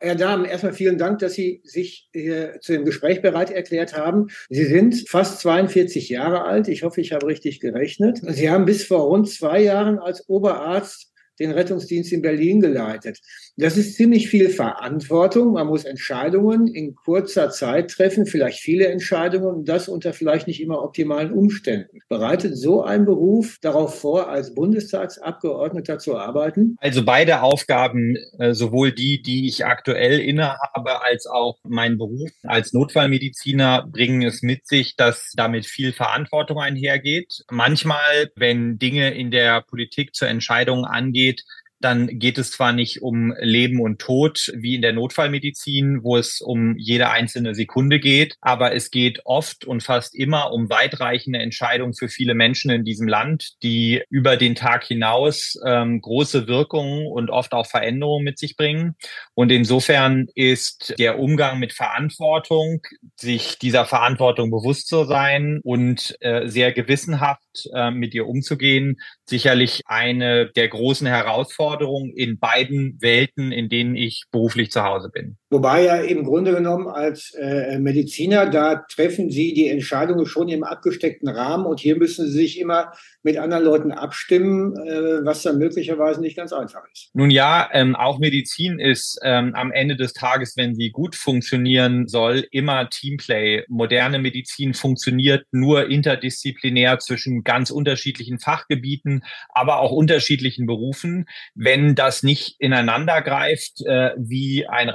Herr Dahmen, erstmal vielen Dank, dass Sie sich hier zu dem Gespräch bereit erklärt haben. Sie sind fast 42 Jahre alt. Ich hoffe, ich habe richtig gerechnet. Sie haben bis vor rund zwei Jahren als Oberarzt den Rettungsdienst in Berlin geleitet. Das ist ziemlich viel Verantwortung. Man muss Entscheidungen in kurzer Zeit treffen, vielleicht viele Entscheidungen und das unter vielleicht nicht immer optimalen Umständen. Bereitet so ein Beruf darauf vor, als Bundestagsabgeordneter zu arbeiten? Also beide Aufgaben, äh, sowohl die, die ich aktuell innehabe, als auch mein Beruf als Notfallmediziner bringen es mit sich, dass damit viel Verantwortung einhergeht. Manchmal, wenn Dinge in der Politik zur Entscheidung angehen, geht, dann geht es zwar nicht um Leben und Tod wie in der Notfallmedizin, wo es um jede einzelne Sekunde geht, aber es geht oft und fast immer um weitreichende Entscheidungen für viele Menschen in diesem Land, die über den Tag hinaus ähm, große Wirkungen und oft auch Veränderungen mit sich bringen. Und insofern ist der Umgang mit Verantwortung, sich dieser Verantwortung bewusst zu sein und äh, sehr gewissenhaft äh, mit ihr umzugehen, sicherlich eine der großen Herausforderungen in beiden Welten, in denen ich beruflich zu Hause bin. Wobei ja im Grunde genommen als äh, Mediziner, da treffen Sie die Entscheidungen schon im abgesteckten Rahmen und hier müssen Sie sich immer mit anderen Leuten abstimmen, äh, was dann möglicherweise nicht ganz einfach ist. Nun ja, ähm, auch Medizin ist ähm, am Ende des Tages, wenn sie gut funktionieren soll, immer Teamplay. Moderne Medizin funktioniert nur interdisziplinär zwischen ganz unterschiedlichen Fachgebieten, aber auch unterschiedlichen Berufen. Wenn das nicht ineinander greift, äh, wie ein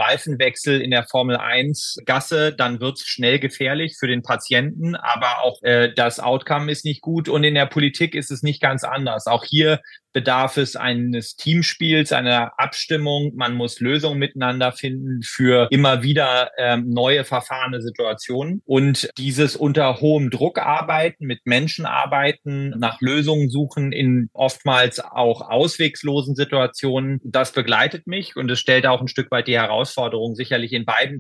Reifenwechsel in der Formel 1 Gasse, dann wird es schnell gefährlich für den Patienten, aber auch äh, das Outcome ist nicht gut. Und in der Politik ist es nicht ganz anders. Auch hier bedarf es eines Teamspiels, einer Abstimmung. Man muss Lösungen miteinander finden für immer wieder ähm, neue verfahrene Situationen. Und dieses unter hohem Druck arbeiten, mit Menschen arbeiten, nach Lösungen suchen in oftmals auch auswegslosen Situationen, das begleitet mich und es stellt auch ein Stück weit die Herausforderung sicherlich in beiden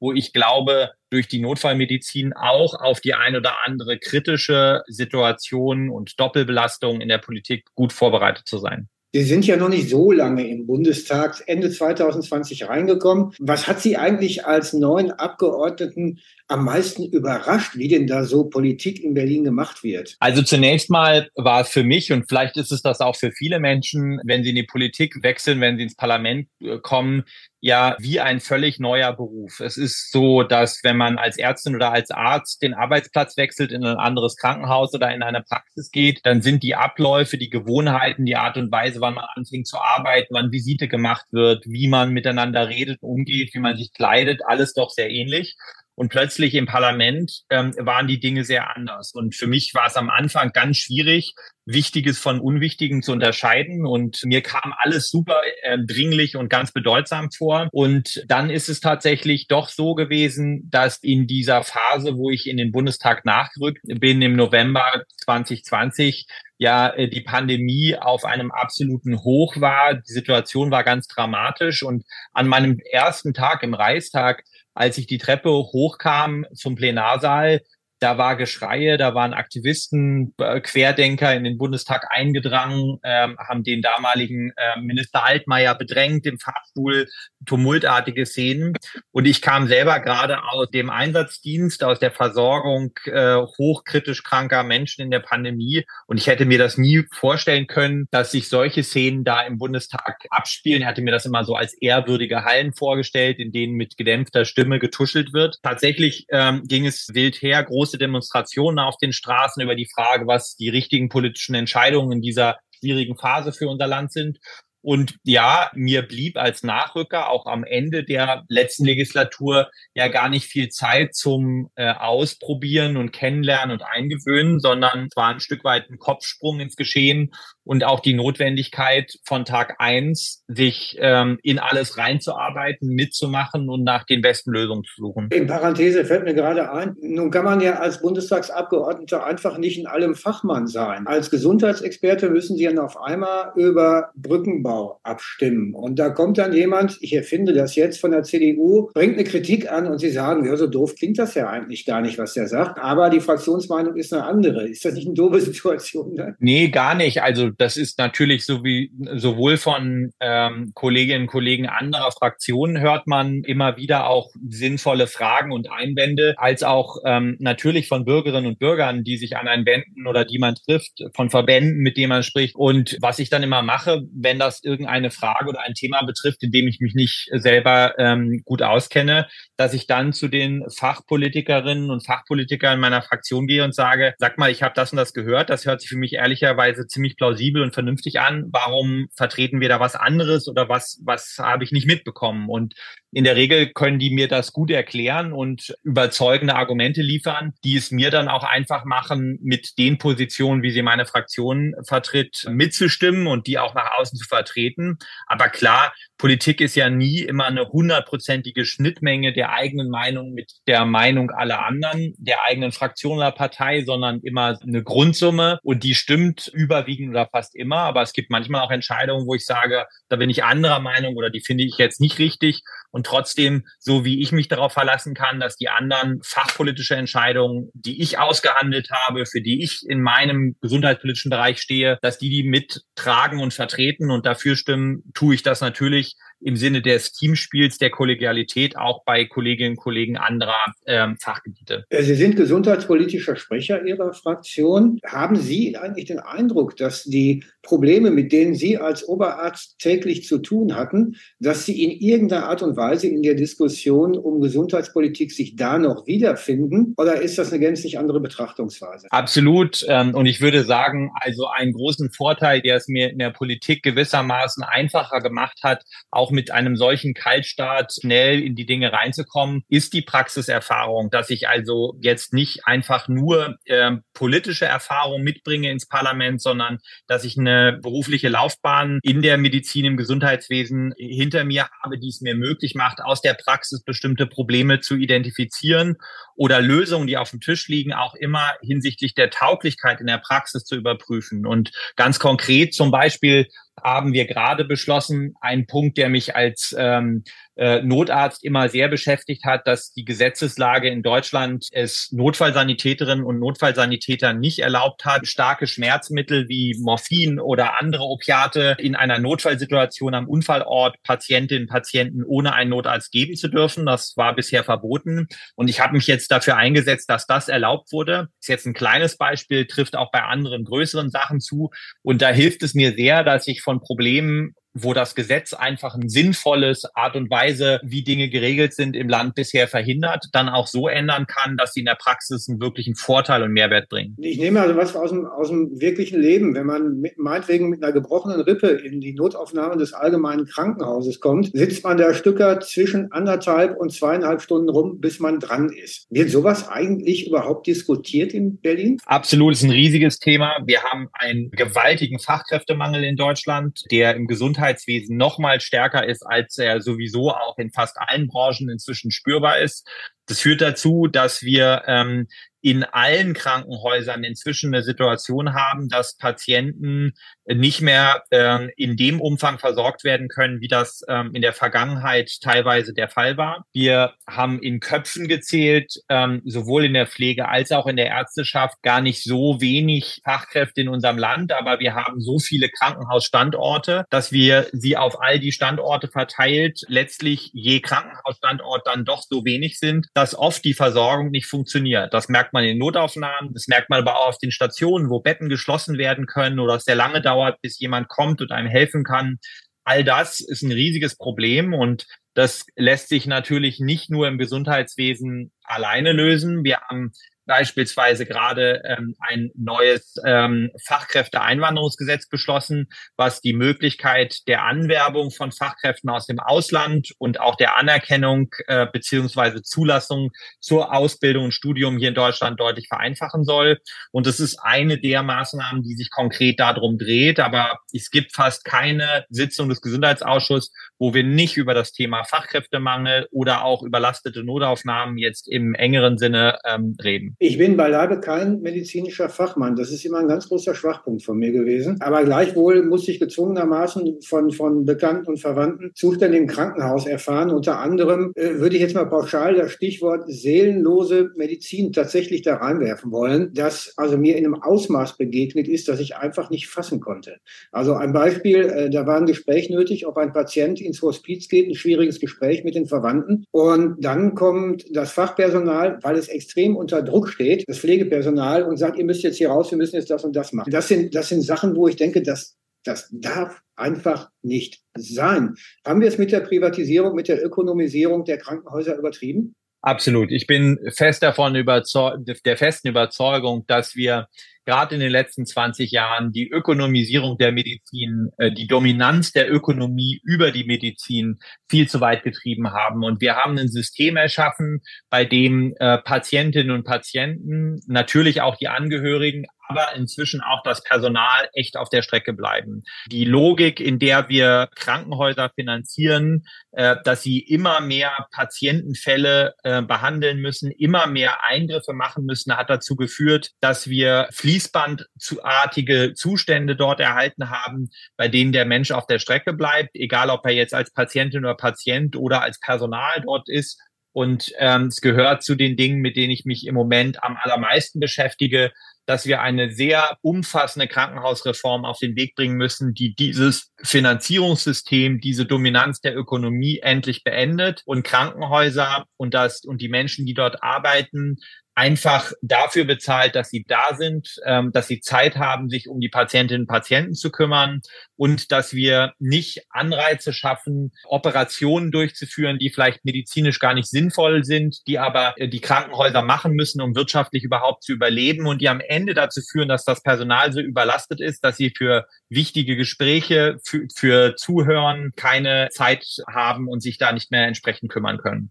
wo ich glaube, durch die Notfallmedizin auch auf die ein oder andere kritische Situation und Doppelbelastung in der Politik gut vorbereitet zu sein. Sie sind ja noch nicht so lange im Bundestag, Ende 2020 reingekommen. Was hat Sie eigentlich als neuen Abgeordneten am meisten überrascht, wie denn da so Politik in Berlin gemacht wird? Also zunächst mal war für mich und vielleicht ist es das auch für viele Menschen, wenn sie in die Politik wechseln, wenn sie ins Parlament äh, kommen, ja wie ein völlig neuer Beruf. Es ist so, dass wenn man als Ärztin oder als Arzt den Arbeitsplatz wechselt in ein anderes Krankenhaus oder in eine Praxis geht, dann sind die Abläufe, die Gewohnheiten, die Art und Weise, wann man anfängt zu arbeiten, wann Visite gemacht wird, wie man miteinander redet, umgeht, wie man sich kleidet, alles doch sehr ähnlich. Und plötzlich im Parlament ähm, waren die Dinge sehr anders. Und für mich war es am Anfang ganz schwierig, Wichtiges von Unwichtigem zu unterscheiden. Und mir kam alles super äh, dringlich und ganz bedeutsam vor. Und dann ist es tatsächlich doch so gewesen, dass in dieser Phase, wo ich in den Bundestag nachgerückt bin, im November 2020, ja äh, die Pandemie auf einem absoluten Hoch war. Die Situation war ganz dramatisch. Und an meinem ersten Tag im Reichstag als ich die Treppe hochkam zum Plenarsaal, da war Geschreie, da waren Aktivisten, äh, Querdenker in den Bundestag eingedrangen, ähm, haben den damaligen äh, Minister Altmaier bedrängt im Fahrstuhl, tumultartige Szenen. Und ich kam selber gerade aus dem Einsatzdienst, aus der Versorgung äh, hochkritisch kranker Menschen in der Pandemie. Und ich hätte mir das nie vorstellen können, dass sich solche Szenen da im Bundestag abspielen. Ich hatte mir das immer so als ehrwürdige Hallen vorgestellt, in denen mit gedämpfter Stimme getuschelt wird. Tatsächlich ähm, ging es wild her, groß große Demonstrationen auf den Straßen über die Frage, was die richtigen politischen Entscheidungen in dieser schwierigen Phase für unser Land sind. Und ja, mir blieb als Nachrücker auch am Ende der letzten Legislatur ja gar nicht viel Zeit zum äh, Ausprobieren und Kennenlernen und Eingewöhnen, sondern es war ein Stück weit ein Kopfsprung ins Geschehen und auch die Notwendigkeit von Tag eins, sich ähm, in alles reinzuarbeiten, mitzumachen und nach den besten Lösungen zu suchen. In Parenthese fällt mir gerade ein, nun kann man ja als Bundestagsabgeordneter einfach nicht in allem Fachmann sein. Als Gesundheitsexperte müssen Sie dann auf einmal über Brückenbau abstimmen. Und da kommt dann jemand, ich erfinde das jetzt von der CDU, bringt eine Kritik an und Sie sagen, ja, so doof klingt das ja eigentlich gar nicht, was der sagt. Aber die Fraktionsmeinung ist eine andere. Ist das nicht eine doofe Situation? Ne? Nee, gar nicht. Also das ist natürlich so wie sowohl von ähm, Kolleginnen und Kollegen anderer Fraktionen hört man immer wieder auch sinnvolle Fragen und Einwände, als auch ähm, natürlich von Bürgerinnen und Bürgern, die sich an einen wenden oder die man trifft, von Verbänden, mit denen man spricht. Und was ich dann immer mache, wenn das irgendeine Frage oder ein Thema betrifft, in dem ich mich nicht selber ähm, gut auskenne, dass ich dann zu den Fachpolitikerinnen und Fachpolitikern meiner Fraktion gehe und sage, sag mal, ich habe das und das gehört, das hört sich für mich ehrlicherweise ziemlich plausibel und vernünftig an. Warum vertreten wir da was anderes oder was, was habe ich nicht mitbekommen? Und in der Regel können die mir das gut erklären und überzeugende Argumente liefern, die es mir dann auch einfach machen, mit den Positionen, wie sie meine Fraktion vertritt, mitzustimmen und die auch nach außen zu vertreten. Aber klar, Politik ist ja nie immer eine hundertprozentige Schnittmenge der eigenen Meinung mit der Meinung aller anderen, der eigenen Fraktion oder Partei, sondern immer eine Grundsumme und die stimmt überwiegend oder fast immer. Aber es gibt manchmal auch Entscheidungen, wo ich sage, da bin ich anderer Meinung oder die finde ich jetzt nicht richtig und trotzdem, so wie ich mich darauf verlassen kann, dass die anderen fachpolitische Entscheidungen, die ich ausgehandelt habe, für die ich in meinem gesundheitspolitischen Bereich stehe, dass die die mittragen und vertreten und dafür stimmen, tue ich das natürlich im Sinne des Teamspiels, der Kollegialität auch bei Kolleginnen und Kollegen anderer ähm, Fachgebiete. Äh, Sie sind gesundheitspolitischer Sprecher Ihrer Fraktion. Haben Sie eigentlich den Eindruck, dass die Probleme, mit denen Sie als Oberarzt täglich zu tun hatten, dass sie in irgendeiner Art und Weise in der Diskussion um Gesundheitspolitik sich da noch wiederfinden? Oder ist das eine gänzlich andere Betrachtungsweise? Absolut. Ähm, und ich würde sagen, also einen großen Vorteil, der es mir in der Politik gewissermaßen einfacher gemacht hat, auch mit einem solchen Kaltstart schnell in die Dinge reinzukommen, ist die Praxiserfahrung, dass ich also jetzt nicht einfach nur äh, politische Erfahrung mitbringe ins Parlament, sondern dass ich eine berufliche Laufbahn in der Medizin, im Gesundheitswesen hinter mir habe, die es mir möglich macht, aus der Praxis bestimmte Probleme zu identifizieren oder Lösungen, die auf dem Tisch liegen, auch immer hinsichtlich der Tauglichkeit in der Praxis zu überprüfen. Und ganz konkret zum Beispiel haben wir gerade beschlossen, ein Punkt, der mich als ähm, äh, Notarzt immer sehr beschäftigt hat, dass die Gesetzeslage in Deutschland es Notfallsanitäterinnen und Notfallsanitätern nicht erlaubt hat, starke Schmerzmittel wie Morphin oder andere Opiate in einer Notfallsituation am Unfallort Patientinnen, Patienten ohne einen Notarzt geben zu dürfen. Das war bisher verboten. Und ich habe mich jetzt dafür eingesetzt, dass das erlaubt wurde. Ist jetzt ein kleines Beispiel, trifft auch bei anderen größeren Sachen zu. Und da hilft es mir sehr, dass ich von Problemen wo das Gesetz einfach ein sinnvolles Art und Weise, wie Dinge geregelt sind, im Land bisher verhindert, dann auch so ändern kann, dass sie in der Praxis einen wirklichen Vorteil und Mehrwert bringen. Ich nehme also was aus dem, aus dem wirklichen Leben. Wenn man mit, meinetwegen mit einer gebrochenen Rippe in die Notaufnahme des allgemeinen Krankenhauses kommt, sitzt man der Stücker zwischen anderthalb und zweieinhalb Stunden rum, bis man dran ist. Wird sowas eigentlich überhaupt diskutiert in Berlin? Absolut, ist ein riesiges Thema. Wir haben einen gewaltigen Fachkräftemangel in Deutschland, der im Gesundheits Gesundheitswesen noch mal stärker ist, als er sowieso auch in fast allen Branchen inzwischen spürbar ist. Das führt dazu, dass wir ähm, in allen Krankenhäusern inzwischen eine Situation haben, dass Patienten nicht mehr ähm, in dem Umfang versorgt werden können, wie das ähm, in der Vergangenheit teilweise der Fall war. Wir haben in Köpfen gezählt, ähm, sowohl in der Pflege als auch in der Ärzteschaft, gar nicht so wenig Fachkräfte in unserem Land, aber wir haben so viele Krankenhausstandorte, dass wir sie auf all die Standorte verteilt, letztlich je Krankenhausstandort dann doch so wenig sind, dass oft die Versorgung nicht funktioniert. Das merkt man in Notaufnahmen, das merkt man aber auch auf den Stationen, wo Betten geschlossen werden können oder es sehr lange dauert, bis jemand kommt und einem helfen kann. All das ist ein riesiges Problem und das lässt sich natürlich nicht nur im Gesundheitswesen alleine lösen. Wir haben beispielsweise gerade ähm, ein neues ähm, Fachkräfteeinwanderungsgesetz beschlossen, was die Möglichkeit der Anwerbung von Fachkräften aus dem Ausland und auch der Anerkennung äh, beziehungsweise Zulassung zur Ausbildung und Studium hier in Deutschland deutlich vereinfachen soll. Und das ist eine der Maßnahmen, die sich konkret darum dreht. Aber es gibt fast keine Sitzung des Gesundheitsausschusses, wo wir nicht über das Thema Fachkräftemangel oder auch überlastete Notaufnahmen jetzt im engeren Sinne ähm, reden. Ich bin beileibe kein medizinischer Fachmann. Das ist immer ein ganz großer Schwachpunkt von mir gewesen. Aber gleichwohl muss ich gezwungenermaßen von, von Bekannten und Verwandten Zustände im Krankenhaus erfahren. Unter anderem äh, würde ich jetzt mal pauschal das Stichwort seelenlose Medizin tatsächlich da reinwerfen wollen, das also mir in einem Ausmaß begegnet ist, das ich einfach nicht fassen konnte. Also ein Beispiel, äh, da war ein Gespräch nötig, ob ein Patient ins Hospiz geht, ein schwieriges Gespräch mit den Verwandten. Und dann kommt das Fachpersonal, weil es extrem unter Druck steht, das Pflegepersonal und sagt, ihr müsst jetzt hier raus, wir müssen jetzt das und das machen. Das sind, das sind Sachen, wo ich denke, das, das darf einfach nicht sein. Haben wir es mit der Privatisierung, mit der Ökonomisierung der Krankenhäuser übertrieben? Absolut. Ich bin fest davon überzeugt, der festen Überzeugung, dass wir gerade in den letzten 20 Jahren die Ökonomisierung der Medizin, äh, die Dominanz der Ökonomie über die Medizin viel zu weit getrieben haben. Und wir haben ein System erschaffen, bei dem äh, Patientinnen und Patienten, natürlich auch die Angehörigen, aber inzwischen auch das Personal echt auf der Strecke bleiben. Die Logik, in der wir Krankenhäuser finanzieren, äh, dass sie immer mehr Patientenfälle äh, behandeln müssen, immer mehr Eingriffe machen müssen, hat dazu geführt, dass wir Fließbandartige Zustände dort erhalten haben, bei denen der Mensch auf der Strecke bleibt, egal ob er jetzt als Patientin oder Patient oder als Personal dort ist. Und ähm, es gehört zu den Dingen, mit denen ich mich im Moment am allermeisten beschäftige, dass wir eine sehr umfassende Krankenhausreform auf den Weg bringen müssen, die dieses Finanzierungssystem, diese Dominanz der Ökonomie endlich beendet und Krankenhäuser und das und die Menschen, die dort arbeiten, einfach dafür bezahlt, dass sie da sind, ähm, dass sie Zeit haben, sich um die Patientinnen und Patienten zu kümmern und dass wir nicht Anreize schaffen, Operationen durchzuführen, die vielleicht medizinisch gar nicht sinnvoll sind, die aber äh, die Krankenhäuser machen müssen, um wirtschaftlich überhaupt zu überleben und die am Ende dazu führen, dass das Personal so überlastet ist, dass sie für wichtige Gespräche, für, für Zuhören keine Zeit haben und sich da nicht mehr entsprechend kümmern können.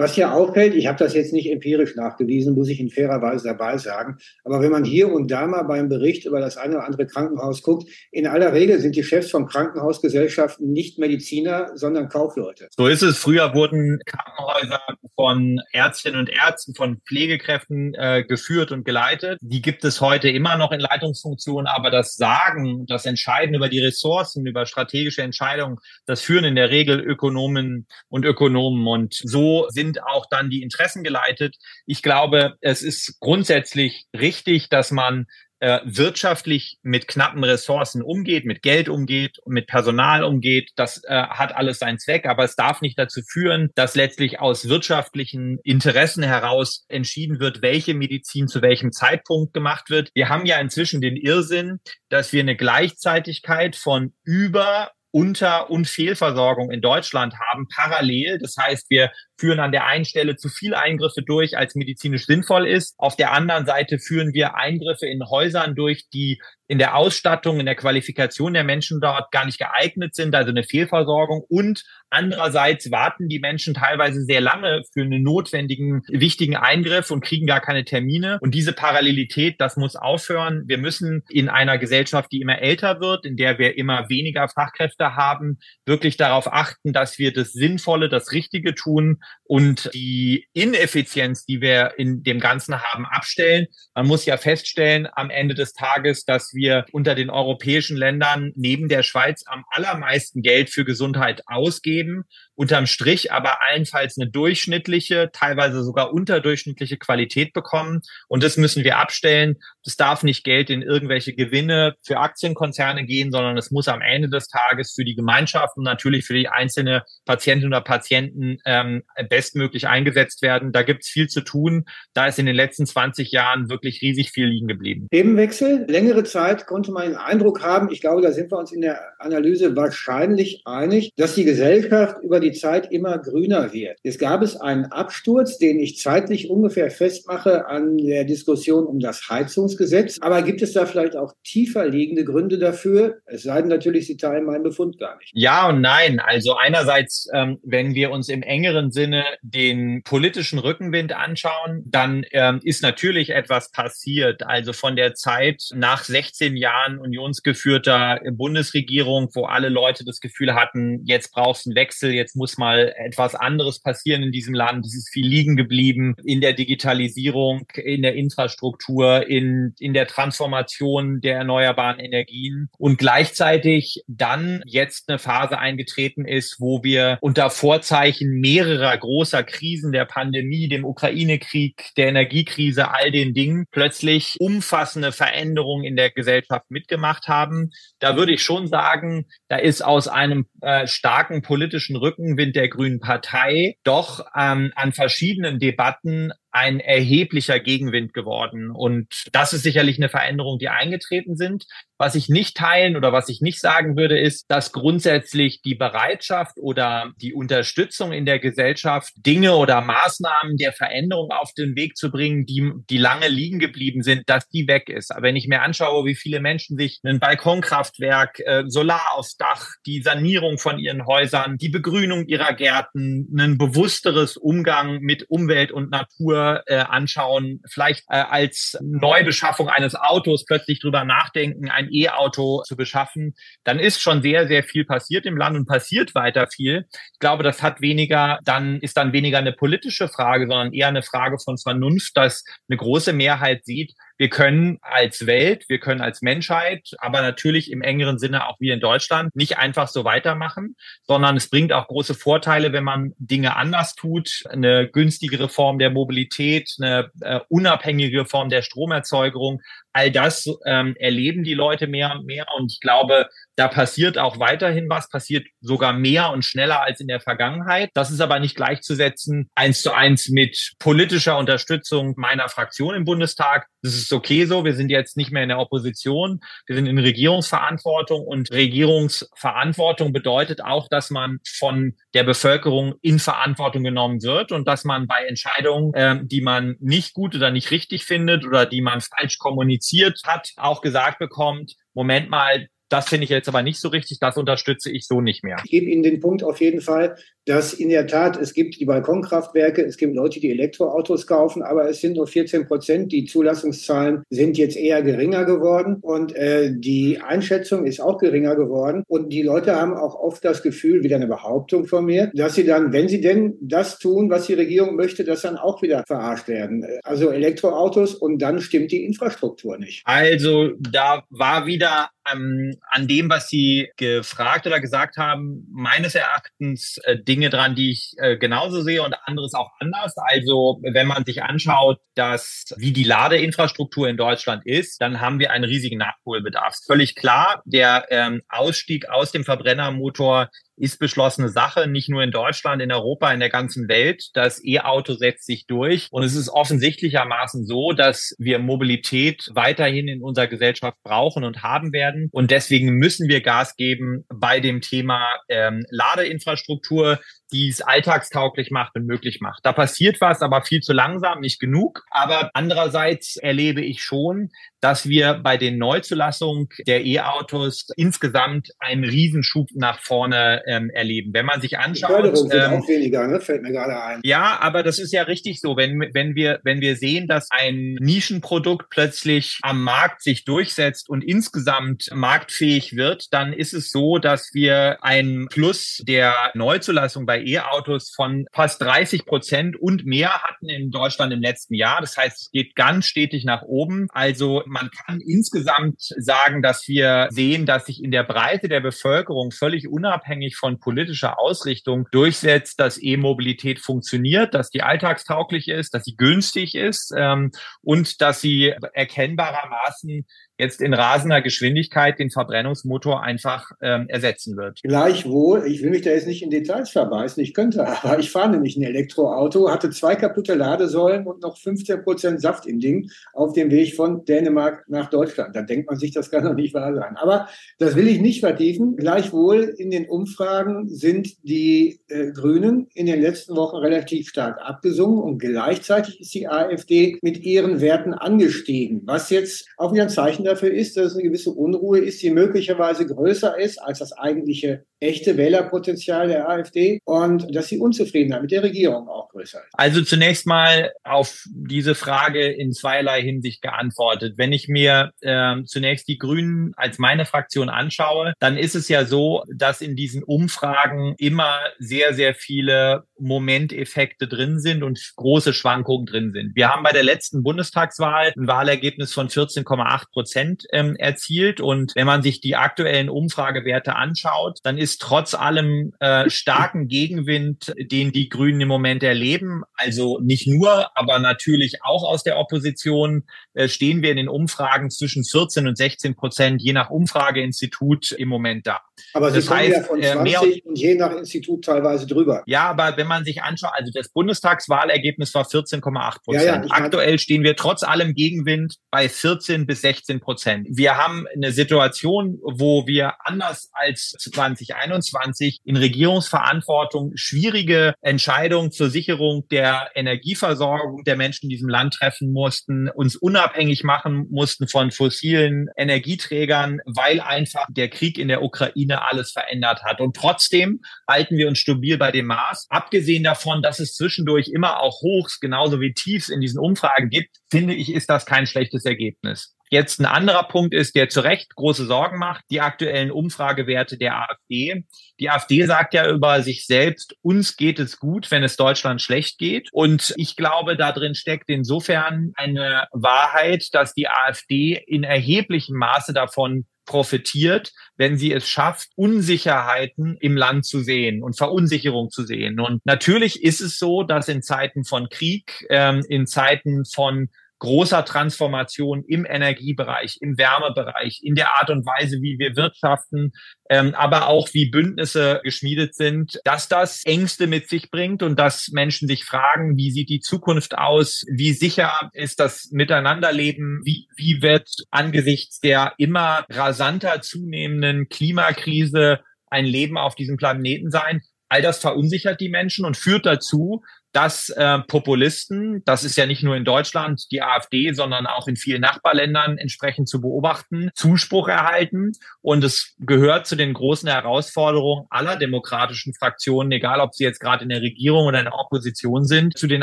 Was hier auffällt, ich habe das jetzt nicht empirisch nachgewiesen, muss ich in fairer Weise dabei sagen, aber wenn man hier und da mal beim Bericht über das eine oder andere Krankenhaus guckt, in aller Regel sind die Chefs von Krankenhausgesellschaften nicht Mediziner, sondern Kaufleute. So ist es. Früher wurden Krankenhäuser von Ärztinnen und Ärzten, von Pflegekräften äh, geführt und geleitet. Die gibt es heute immer noch in Leitungsfunktionen, aber das Sagen, das Entscheiden über die Ressourcen, über strategische Entscheidungen, das führen in der Regel Ökonomen und Ökonomen. Und so sind sind auch dann die Interessen geleitet. Ich glaube, es ist grundsätzlich richtig, dass man äh, wirtschaftlich mit knappen Ressourcen umgeht, mit Geld umgeht, mit Personal umgeht. Das äh, hat alles seinen Zweck, aber es darf nicht dazu führen, dass letztlich aus wirtschaftlichen Interessen heraus entschieden wird, welche Medizin zu welchem Zeitpunkt gemacht wird. Wir haben ja inzwischen den Irrsinn, dass wir eine Gleichzeitigkeit von über unter- und Fehlversorgung in Deutschland haben, parallel. Das heißt, wir führen an der einen Stelle zu viel Eingriffe durch, als medizinisch sinnvoll ist. Auf der anderen Seite führen wir Eingriffe in Häusern durch, die in der Ausstattung, in der Qualifikation der Menschen dort gar nicht geeignet sind, also eine Fehlversorgung. Und andererseits warten die Menschen teilweise sehr lange für einen notwendigen, wichtigen Eingriff und kriegen gar keine Termine. Und diese Parallelität, das muss aufhören. Wir müssen in einer Gesellschaft, die immer älter wird, in der wir immer weniger Fachkräfte haben, wirklich darauf achten, dass wir das Sinnvolle, das Richtige tun und die Ineffizienz, die wir in dem Ganzen haben, abstellen. Man muss ja feststellen am Ende des Tages, dass wir unter den europäischen Ländern neben der Schweiz am allermeisten Geld für Gesundheit ausgeben unterm Strich aber allenfalls eine durchschnittliche, teilweise sogar unterdurchschnittliche Qualität bekommen. Und das müssen wir abstellen. Das darf nicht Geld in irgendwelche Gewinne für Aktienkonzerne gehen, sondern es muss am Ende des Tages für die Gemeinschaft und natürlich für die einzelne Patientin oder Patienten ähm, bestmöglich eingesetzt werden. Da gibt es viel zu tun. Da ist in den letzten 20 Jahren wirklich riesig viel liegen geblieben. Themenwechsel. Längere Zeit konnte man den Eindruck haben, ich glaube, da sind wir uns in der Analyse wahrscheinlich einig, dass die Gesellschaft über die Zeit immer grüner wird. Es gab es einen Absturz, den ich zeitlich ungefähr festmache an der Diskussion um das Heizungsgesetz. Aber gibt es da vielleicht auch tiefer liegende Gründe dafür? Es sei denn natürlich, Sie teilen meinen Befund gar nicht. Ja und nein. Also einerseits, ähm, wenn wir uns im engeren Sinne Sinne den politischen Rückenwind anschauen, dann ähm, ist natürlich etwas passiert. Also von der Zeit nach 16 Jahren unionsgeführter Bundesregierung, wo alle Leute das Gefühl hatten, jetzt brauchst du einen Wechsel, jetzt muss mal etwas anderes passieren in diesem Land. Es ist viel liegen geblieben in der Digitalisierung, in der Infrastruktur, in, in der Transformation der erneuerbaren Energien und gleichzeitig dann jetzt eine Phase eingetreten ist, wo wir unter Vorzeichen mehrerer großer Krisen der Pandemie, dem Ukraine-Krieg, der Energiekrise, all den Dingen plötzlich umfassende Veränderungen in der Gesellschaft mitgemacht haben. Da würde ich schon sagen, da ist aus einem äh, starken politischen Rückenwind der Grünen Partei doch ähm, an verschiedenen Debatten ein erheblicher Gegenwind geworden. Und das ist sicherlich eine Veränderung, die eingetreten sind. Was ich nicht teilen oder was ich nicht sagen würde, ist, dass grundsätzlich die Bereitschaft oder die Unterstützung in der Gesellschaft, Dinge oder Maßnahmen der Veränderung auf den Weg zu bringen, die, die lange liegen geblieben sind, dass die weg ist. Aber wenn ich mir anschaue, wie viele Menschen sich ein Balkonkraftwerk, äh, Solar aufs Dach, die Sanierung von ihren Häusern, die Begrünung ihrer Gärten, ein bewussteres Umgang mit Umwelt und Natur äh, anschauen, vielleicht äh, als Neubeschaffung eines Autos plötzlich drüber nachdenken, ein E-Auto zu beschaffen, dann ist schon sehr, sehr viel passiert im Land und passiert weiter viel. Ich glaube, das hat weniger, dann ist dann weniger eine politische Frage, sondern eher eine Frage von Vernunft, dass eine große Mehrheit sieht, wir können als Welt, wir können als Menschheit, aber natürlich im engeren Sinne auch wir in Deutschland nicht einfach so weitermachen, sondern es bringt auch große Vorteile, wenn man Dinge anders tut, eine günstigere Form der Mobilität, eine äh, unabhängige Form der Stromerzeugung, all das ähm, erleben die Leute mehr und mehr. Und ich glaube, da passiert auch weiterhin was, passiert sogar mehr und schneller als in der Vergangenheit. Das ist aber nicht gleichzusetzen eins zu eins mit politischer Unterstützung meiner Fraktion im Bundestag. Das ist okay so. Wir sind jetzt nicht mehr in der Opposition. Wir sind in Regierungsverantwortung und Regierungsverantwortung bedeutet auch, dass man von der Bevölkerung in Verantwortung genommen wird und dass man bei Entscheidungen, äh, die man nicht gut oder nicht richtig findet oder die man falsch kommuniziert hat, auch gesagt bekommt, Moment mal, das finde ich jetzt aber nicht so richtig, das unterstütze ich so nicht mehr. Ich gebe Ihnen den Punkt auf jeden Fall, dass in der Tat es gibt die Balkonkraftwerke, es gibt Leute, die Elektroautos kaufen, aber es sind nur 14 Prozent. Die Zulassungszahlen sind jetzt eher geringer geworden und äh, die Einschätzung ist auch geringer geworden. Und die Leute haben auch oft das Gefühl, wieder eine Behauptung von mir, dass sie dann, wenn sie denn das tun, was die Regierung möchte, dass dann auch wieder verarscht werden. Also Elektroautos und dann stimmt die Infrastruktur nicht. Also da war wieder ähm, an dem, was Sie gefragt oder gesagt haben, meines Erachtens äh, Dinge dran, die ich äh, genauso sehe und anderes auch anders. Also wenn man sich anschaut, dass wie die Ladeinfrastruktur in Deutschland ist, dann haben wir einen riesigen Nachholbedarf. Völlig klar, der ähm, Ausstieg aus dem Verbrennermotor ist beschlossene Sache, nicht nur in Deutschland, in Europa, in der ganzen Welt. Das E-Auto setzt sich durch. Und es ist offensichtlichermaßen so, dass wir Mobilität weiterhin in unserer Gesellschaft brauchen und haben werden. Und deswegen müssen wir Gas geben bei dem Thema ähm, Ladeinfrastruktur die es alltagstauglich macht und möglich macht. Da passiert was, aber viel zu langsam, nicht genug. Aber andererseits erlebe ich schon, dass wir bei den Neuzulassungen der E-Autos insgesamt einen Riesenschub nach vorne ähm, erleben. Wenn man sich anschaut, die Förderung wird ähm, auch weniger, ne? fällt mir gerade ein. Ja, aber das ist ja richtig so. Wenn wenn wir wenn wir sehen, dass ein Nischenprodukt plötzlich am Markt sich durchsetzt und insgesamt marktfähig wird, dann ist es so, dass wir einen Plus der Neuzulassung bei E-Autos von fast 30 Prozent und mehr hatten in Deutschland im letzten Jahr. Das heißt, es geht ganz stetig nach oben. Also man kann insgesamt sagen, dass wir sehen, dass sich in der Breite der Bevölkerung völlig unabhängig von politischer Ausrichtung durchsetzt, dass E-Mobilität funktioniert, dass die alltagstauglich ist, dass sie günstig ist ähm, und dass sie erkennbarermaßen jetzt in rasender Geschwindigkeit den Verbrennungsmotor einfach ähm, ersetzen wird. Gleichwohl, ich will mich da jetzt nicht in Details verbeißen, ich könnte, aber ich fahre nämlich ein Elektroauto, hatte zwei kaputte Ladesäulen und noch 15 Prozent Saft im Ding auf dem Weg von Dänemark nach Deutschland. Da denkt man sich, das kann doch nicht wahr sein. Aber das will ich nicht vertiefen. Gleichwohl in den Umfragen sind die äh, Grünen in den letzten Wochen relativ stark abgesungen und gleichzeitig ist die AfD mit ihren Werten angestiegen, was jetzt auch wieder ein Zeichen dafür ist, dass es eine gewisse Unruhe ist, die möglicherweise größer ist als das eigentliche echte Wählerpotenzial der AfD und dass die Unzufriedenheit mit der Regierung auch größer ist. Also zunächst mal auf diese Frage in zweierlei Hinsicht geantwortet. Wenn ich mir äh, zunächst die Grünen als meine Fraktion anschaue, dann ist es ja so, dass in diesen Umfragen immer sehr, sehr viele Momenteffekte drin sind und große Schwankungen drin sind. Wir haben bei der letzten Bundestagswahl ein Wahlergebnis von 14,8 Prozent ähm, erzielt und wenn man sich die aktuellen Umfragewerte anschaut, dann ist trotz allem äh, starken Gegenwind, den die Grünen im Moment erleben, also nicht nur, aber natürlich auch aus der Opposition, äh, stehen wir in den Umfragen zwischen 14 und 16 Prozent, je nach Umfrageinstitut im Moment da. Aber Sie das heißt, ja von 20 äh, und je nach Institut teilweise drüber. Ja, aber wenn man sich anschaut, also das Bundestagswahlergebnis war 14,8 Prozent. Ja, ja, Aktuell stehen wir trotz allem Gegenwind bei 14 bis 16 Prozent. Wir haben eine Situation, wo wir anders als 20 2021 in Regierungsverantwortung schwierige Entscheidungen zur Sicherung der Energieversorgung der Menschen in diesem Land treffen mussten, uns unabhängig machen mussten von fossilen Energieträgern, weil einfach der Krieg in der Ukraine alles verändert hat. Und trotzdem halten wir uns stabil bei dem Maß. Abgesehen davon, dass es zwischendurch immer auch Hochs genauso wie Tiefs in diesen Umfragen gibt, finde ich, ist das kein schlechtes Ergebnis. Jetzt ein anderer Punkt ist, der zu Recht große Sorgen macht, die aktuellen Umfragewerte der AfD. Die AfD sagt ja über sich selbst, uns geht es gut, wenn es Deutschland schlecht geht. Und ich glaube, da drin steckt insofern eine Wahrheit, dass die AfD in erheblichem Maße davon profitiert, wenn sie es schafft, Unsicherheiten im Land zu sehen und Verunsicherung zu sehen. Und natürlich ist es so, dass in Zeiten von Krieg, ähm, in Zeiten von großer Transformation im Energiebereich, im Wärmebereich, in der Art und Weise, wie wir wirtschaften, ähm, aber auch wie Bündnisse geschmiedet sind, dass das Ängste mit sich bringt und dass Menschen sich fragen, wie sieht die Zukunft aus, wie sicher ist das Miteinanderleben, wie, wie wird angesichts der immer rasanter zunehmenden Klimakrise ein Leben auf diesem Planeten sein. All das verunsichert die Menschen und führt dazu, dass äh, Populisten, das ist ja nicht nur in Deutschland die AfD, sondern auch in vielen Nachbarländern entsprechend zu beobachten, Zuspruch erhalten. Und es gehört zu den großen Herausforderungen aller demokratischen Fraktionen, egal ob sie jetzt gerade in der Regierung oder in der Opposition sind, zu den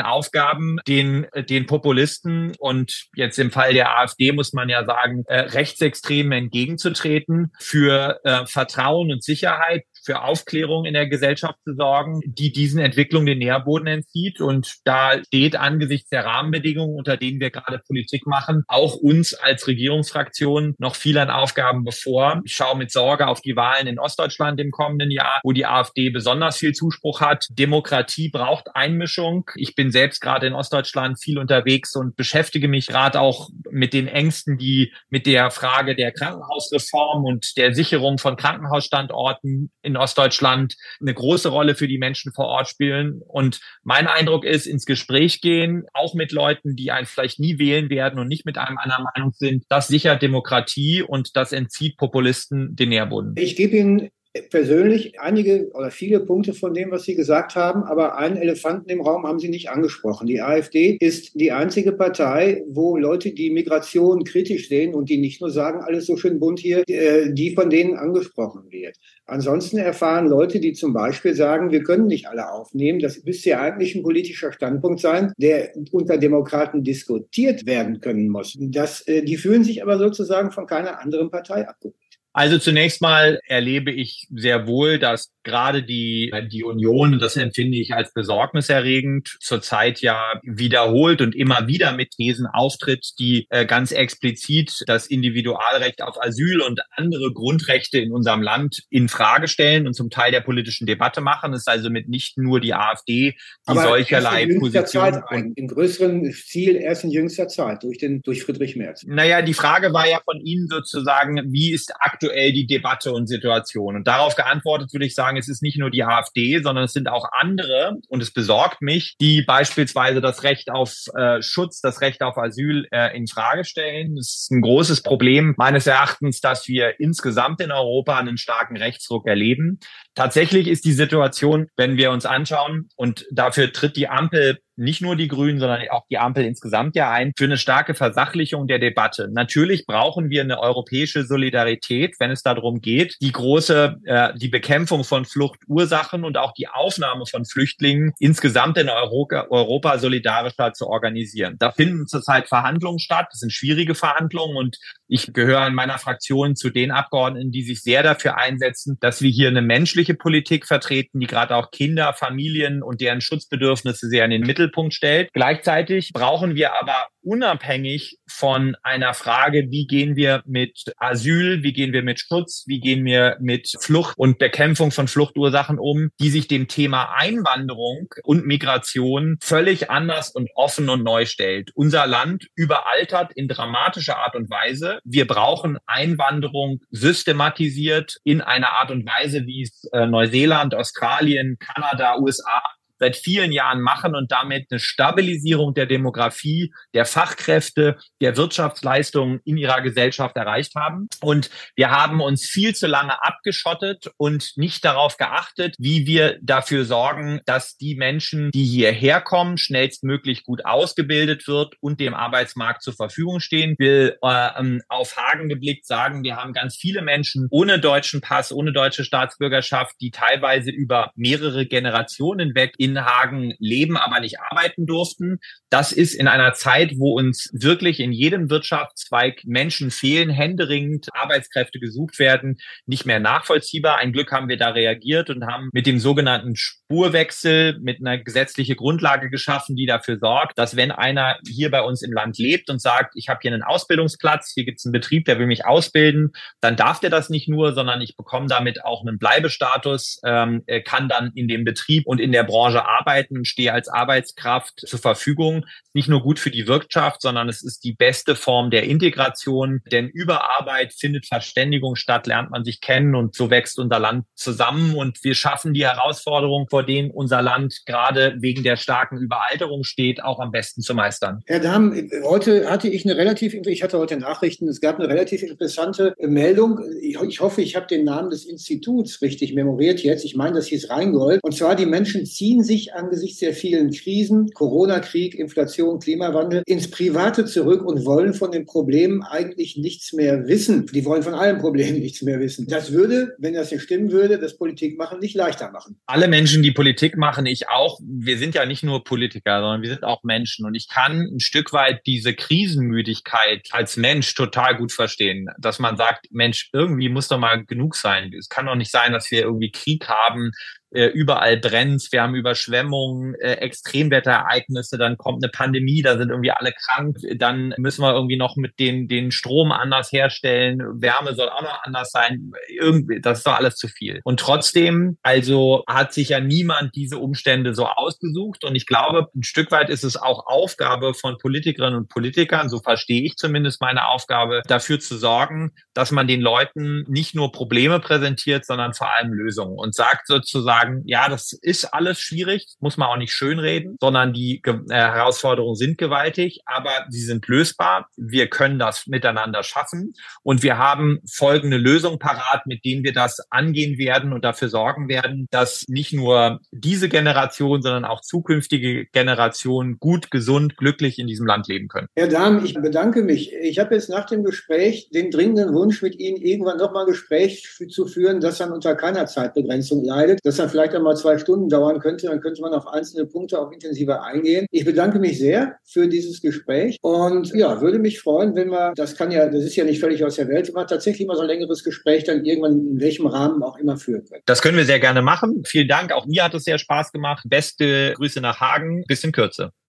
Aufgaben, den, den Populisten und jetzt im Fall der AfD muss man ja sagen, äh, Rechtsextremen entgegenzutreten, für äh, Vertrauen und Sicherheit, für Aufklärung in der Gesellschaft zu sorgen, die diesen Entwicklungen den Nährboden entzieht. Und da steht angesichts der Rahmenbedingungen, unter denen wir gerade Politik machen, auch uns als Regierungsfraktion noch viel an Aufgaben bevor. Ich schaue mit Sorge auf die Wahlen in Ostdeutschland im kommenden Jahr, wo die AfD besonders viel Zuspruch hat. Demokratie braucht Einmischung. Ich bin selbst gerade in Ostdeutschland viel unterwegs und beschäftige mich gerade auch mit den Ängsten, die mit der Frage der Krankenhausreform und der Sicherung von Krankenhausstandorten in Ostdeutschland eine große Rolle für die Menschen vor Ort spielen. Und mein Eindruck ist, ins Gespräch gehen, auch mit Leuten, die einen vielleicht nie wählen werden und nicht mit einem anderen Meinung sind, das sichert Demokratie und das entzieht Populisten den Nährboden. Ich gebe Ihnen persönlich einige oder viele Punkte von dem, was Sie gesagt haben, aber einen Elefanten im Raum haben Sie nicht angesprochen. Die AfD ist die einzige Partei, wo Leute, die Migration kritisch sehen und die nicht nur sagen, alles so schön bunt hier, äh, die von denen angesprochen wird. Ansonsten erfahren Leute, die zum Beispiel sagen, wir können nicht alle aufnehmen, das müsste ja eigentlich ein politischer Standpunkt sein, der unter Demokraten diskutiert werden können muss. Das, äh, die fühlen sich aber sozusagen von keiner anderen Partei abgeholt. Also zunächst mal erlebe ich sehr wohl, dass gerade die, die Union, und das empfinde ich als besorgniserregend, zurzeit ja wiederholt und immer wieder mit Thesen auftritt, die äh, ganz explizit das Individualrecht auf Asyl und andere Grundrechte in unserem Land in Frage stellen und zum Teil der politischen Debatte machen. Es ist also mit nicht nur die AfD, die Aber solcherlei Positionen. Im größeren Ziel erst in jüngster Zeit durch den, durch Friedrich Merz. Naja, die Frage war ja von Ihnen sozusagen, wie ist aktuell die Debatte und Situation? Und darauf geantwortet würde ich sagen, es ist nicht nur die AfD, sondern es sind auch andere, und es besorgt mich, die beispielsweise das Recht auf äh, Schutz, das Recht auf Asyl äh, in Frage stellen. Es ist ein großes Problem meines Erachtens, dass wir insgesamt in Europa einen starken Rechtsdruck erleben. Tatsächlich ist die Situation, wenn wir uns anschauen, und dafür tritt die Ampel nicht nur die Grünen, sondern auch die Ampel insgesamt ja ein, für eine starke Versachlichung der Debatte. Natürlich brauchen wir eine europäische Solidarität, wenn es darum geht, die große, äh, die Bekämpfung von Fluchtursachen und auch die Aufnahme von Flüchtlingen insgesamt in Europa, Europa solidarischer zu organisieren. Da finden zurzeit Verhandlungen statt. Das sind schwierige Verhandlungen und ich gehöre in meiner Fraktion zu den Abgeordneten, die sich sehr dafür einsetzen, dass wir hier eine menschliche Politik vertreten, die gerade auch Kinder, Familien und deren Schutzbedürfnisse sehr in den Mittelpunkt stellt. Gleichzeitig brauchen wir aber unabhängig von einer Frage, wie gehen wir mit Asyl, wie gehen wir mit Schutz, wie gehen wir mit Flucht und Bekämpfung von Fluchtursachen um, die sich dem Thema Einwanderung und Migration völlig anders und offen und neu stellt. Unser Land überaltert in dramatischer Art und Weise. Wir brauchen Einwanderung systematisiert in einer Art und Weise, wie es äh, Neuseeland, Australien, Kanada, USA seit vielen Jahren machen und damit eine Stabilisierung der Demografie, der Fachkräfte, der Wirtschaftsleistungen in ihrer Gesellschaft erreicht haben. Und wir haben uns viel zu lange abgeschottet und nicht darauf geachtet, wie wir dafür sorgen, dass die Menschen, die hierher kommen, schnellstmöglich gut ausgebildet wird und dem Arbeitsmarkt zur Verfügung stehen. Ich will äh, ähm, auf Hagen geblickt sagen, wir haben ganz viele Menschen ohne deutschen Pass, ohne deutsche Staatsbürgerschaft, die teilweise über mehrere Generationen weg in in Hagen leben, aber nicht arbeiten durften. Das ist in einer Zeit, wo uns wirklich in jedem Wirtschaftszweig Menschen fehlen, händeringend Arbeitskräfte gesucht werden, nicht mehr nachvollziehbar. Ein Glück haben wir da reagiert und haben mit dem sogenannten Spurwechsel mit einer gesetzliche Grundlage geschaffen, die dafür sorgt, dass wenn einer hier bei uns im Land lebt und sagt, ich habe hier einen Ausbildungsplatz, hier gibt es einen Betrieb, der will mich ausbilden, dann darf der das nicht nur, sondern ich bekomme damit auch einen Bleibestatus, ähm, kann dann in dem Betrieb und in der Branche Branche arbeiten und stehe als Arbeitskraft zur Verfügung. Nicht nur gut für die Wirtschaft, sondern es ist die beste Form der Integration, denn über Arbeit findet Verständigung statt, lernt man sich kennen und so wächst unser Land zusammen und wir schaffen die Herausforderungen, vor denen unser Land gerade wegen der starken Überalterung steht, auch am besten zu meistern. Herr Dahm, heute hatte ich eine relativ, ich hatte heute Nachrichten, es gab eine relativ interessante Meldung. Ich hoffe, ich habe den Namen des Instituts richtig memoriert jetzt. Ich meine, das hieß Rheingold. Und zwar, die Menschen ziehen sich angesichts der vielen Krisen, Corona-Krieg, Inflation, Klimawandel, ins Private zurück und wollen von den Problemen eigentlich nichts mehr wissen. Die wollen von allen Problemen nichts mehr wissen. Das würde, wenn das nicht stimmen würde, das Politikmachen nicht leichter machen. Alle Menschen, die Politik machen, ich auch, wir sind ja nicht nur Politiker, sondern wir sind auch Menschen. Und ich kann ein Stück weit diese Krisenmüdigkeit als Mensch total gut verstehen. Dass man sagt, Mensch, irgendwie muss doch mal genug sein. Es kann doch nicht sein, dass wir irgendwie Krieg haben, äh, überall brennt, wir haben Überschwemmungen, äh, Extremwetterereignisse, dann kommt eine Pandemie, da sind irgendwie alle krank, dann müssen wir irgendwie noch mit den, den Strom anders herstellen, Wärme soll auch noch anders sein, irgendwie, das ist doch alles zu viel. Und trotzdem, also hat sich ja niemand diese Umstände so ausgesucht und ich glaube, ein Stück weit ist es auch Aufgabe von Politikerinnen und Politikern, so verstehe ich zumindest meine Aufgabe, dafür zu sorgen, dass man den Leuten nicht nur Probleme präsentiert, sondern vor allem Lösungen und sagt sozusagen, sagen, ja, das ist alles schwierig, muss man auch nicht schönreden, sondern die äh, Herausforderungen sind gewaltig, aber sie sind lösbar. Wir können das miteinander schaffen und wir haben folgende Lösung parat, mit denen wir das angehen werden und dafür sorgen werden, dass nicht nur diese Generation, sondern auch zukünftige Generationen gut, gesund, glücklich in diesem Land leben können. Herr Dahm, ich bedanke mich. Ich habe jetzt nach dem Gespräch den dringenden Wunsch, mit Ihnen irgendwann nochmal ein Gespräch zu führen, das dann unter keiner Zeitbegrenzung leidet, dass dann vielleicht einmal zwei Stunden dauern könnte, dann könnte man auf einzelne Punkte auch intensiver eingehen. Ich bedanke mich sehr für dieses Gespräch und ja, würde mich freuen, wenn wir, das kann ja, das ist ja nicht völlig aus der Welt, aber tatsächlich mal so ein längeres Gespräch dann irgendwann in welchem Rahmen auch immer führen können. Das können wir sehr gerne machen. Vielen Dank. Auch mir hat es sehr Spaß gemacht. Beste Grüße nach Hagen. Bis in Kürze.